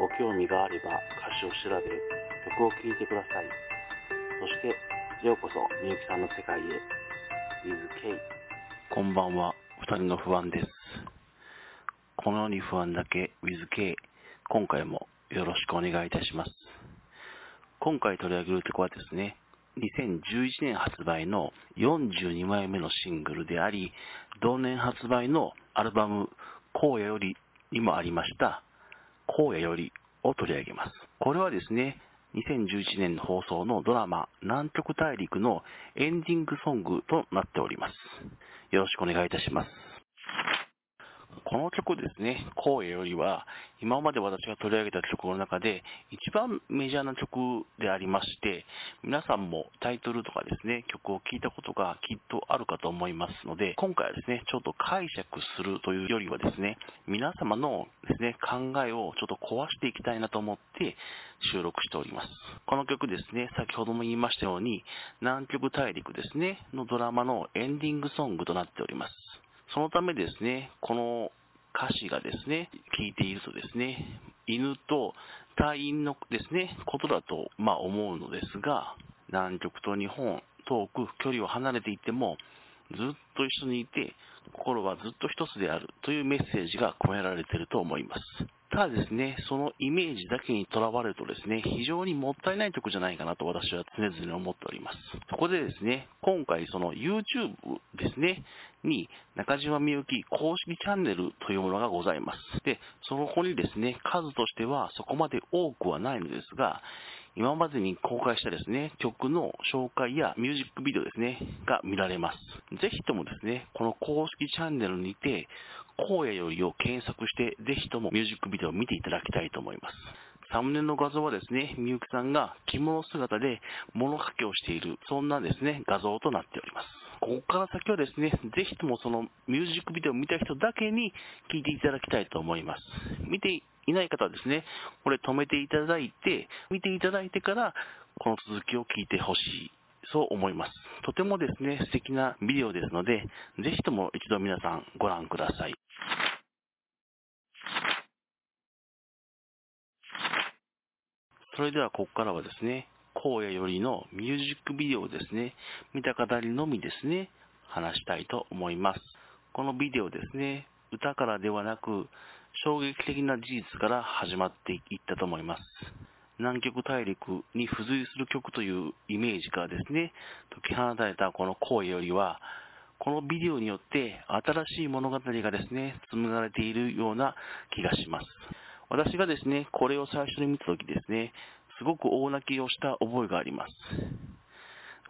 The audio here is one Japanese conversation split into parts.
ご興味があれば歌詞を調べ曲を聴いてください。そしてようこそみゆきさんの世界へ。WithK こんばんは。二人の不安です。この世に不安だけ WithK 今回もよろしくお願いいたします。今回取り上げる曲はですね2011年発売の42枚目のシングルであり、同年発売のアルバム、荒野よりにもありました、荒野よりを取り上げます。これはですね、2011年の放送のドラマ、南極大陸のエンディングソングとなっております。よろしくお願いいたします。この曲ですね、荒野よりは、今まで私が取り上げた曲の中で、一番メジャーな曲でありまして、皆さんもタイトルとかですね、曲を聴いたことがきっとあるかと思いますので、今回はですね、ちょっと解釈するというよりはですね、皆様のですね、考えをちょっと壊していきたいなと思って収録しております。この曲ですね、先ほども言いましたように、南極大陸ですね、のドラマのエンディングソングとなっております。そのためですね、この歌詞がですね、聞いているとですね、犬と隊員のですね、ことだと、まあ思うのですが、南極と日本、遠く距離を離れていても、ずっと一緒にいて、心はずっと一つであるというメッセージが込められていると思います。ただですね、そのイメージだけにとらわれるとですね、非常にもったいない曲じゃないかなと私は常々思っております。そこでですね、今回その YouTube ですね、に中島みゆき公式チャンネルというものがございます。で、その子にですね、数としてはそこまで多くはないのですが、今までに公開したですね、曲の紹介やミュージックビデオですね、が見られます。ぜひともですね、この公式チャンネルにて、荒野よりを検索して、ぜひともミュージックビデオを見ていただきたいと思います。サムネの画像はですね、みゆきさんが着物姿で物かけをしている、そんなですね、画像となっております。ここから先はですね、ぜひともそのミュージックビデオを見た人だけに聞いていただきたいと思います。見ていない方はですね、これ止めていただいて、見ていただいてから、この続きを聞いてほしい。そう思います。とてもですね、素敵なビデオですので、ぜひとも一度皆さんご覧ください。それではここからはですね、荒野よりのミュージックビデオをですね、見た方にのみですね、話したいと思います。このビデオですね、歌からではなく、衝撃的な事実から始まっていったと思います。南極大陸に付随する曲というイメージからですね、解き放たれたこの荒野よりは、このビデオによって新しい物語がですね、紡がれているような気がします。私がですね、これを最初に見たときですね、すごく大泣きをした覚えがあります。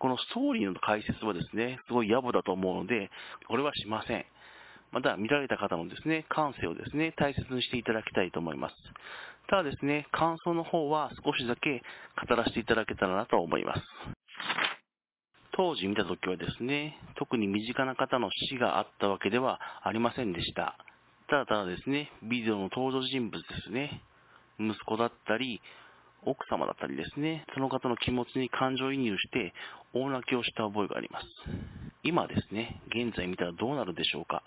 このストーリーの解説はですね、すごい野暮だと思うので、これはしません。また、見られた方のですね、感性をですね、大切にしていただきたいと思います。ただですね、感想の方は少しだけ語らせていただけたらなと思います。当時見た時はですね、特に身近な方の死があったわけではありませんでした。ただただですね、ビデオの登場人物ですね、息子だったり、奥様だったりですね、その方の気持ちに感情移入して大泣きをした覚えがあります。今ですね、現在見たらどうなるでしょうか。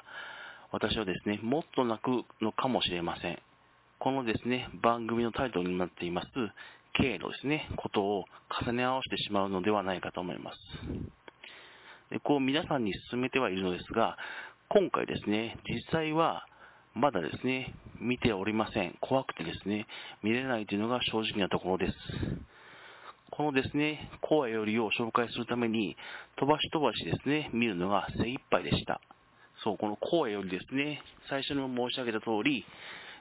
私はですね、もっと泣くのかもしれません。このですね、番組のタイトルになっています、K のですね、ことを重ね合わせてしまうのではないかと思います。でこう皆さんに勧めてはいるのですが、今回ですね、実際はまだですね、見ておりません。怖くてですね、見れないというのが正直なところです。このですね、荒野よりを紹介するために、飛ばし飛ばしですね、見るのが精一杯でした。そう、この荒野よりですね、最初にも申し上げた通り、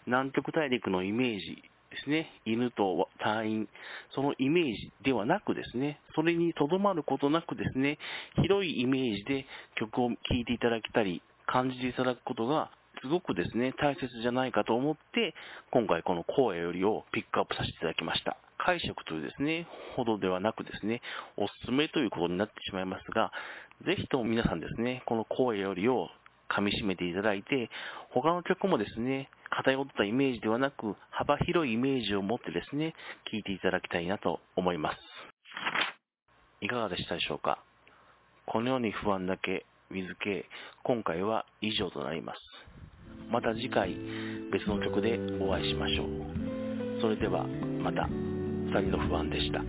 南極大陸のイメージですね、犬と隊員、そのイメージではなくですね、それにとどまることなくですね、広いイメージで曲を聴いていただけたり、感じていただくことがすごくですね、大切じゃないかと思って、今回この荒野よりをピックアップさせていただきました。解釈というですね、ほどではなくですね、おすすめということになってしまいますが、ぜひとも皆さんですね、この荒野よりを噛み締めていただいて、他の曲もですね、偏ったイメージではなく、幅広いイメージを持ってですね、聴いていただきたいなと思います。いかがでしたでしょうか？このように不安だけ、水系、今回は以上となります。また次回、別の曲でお会いしましょう。それでは、また、二人の不安でした。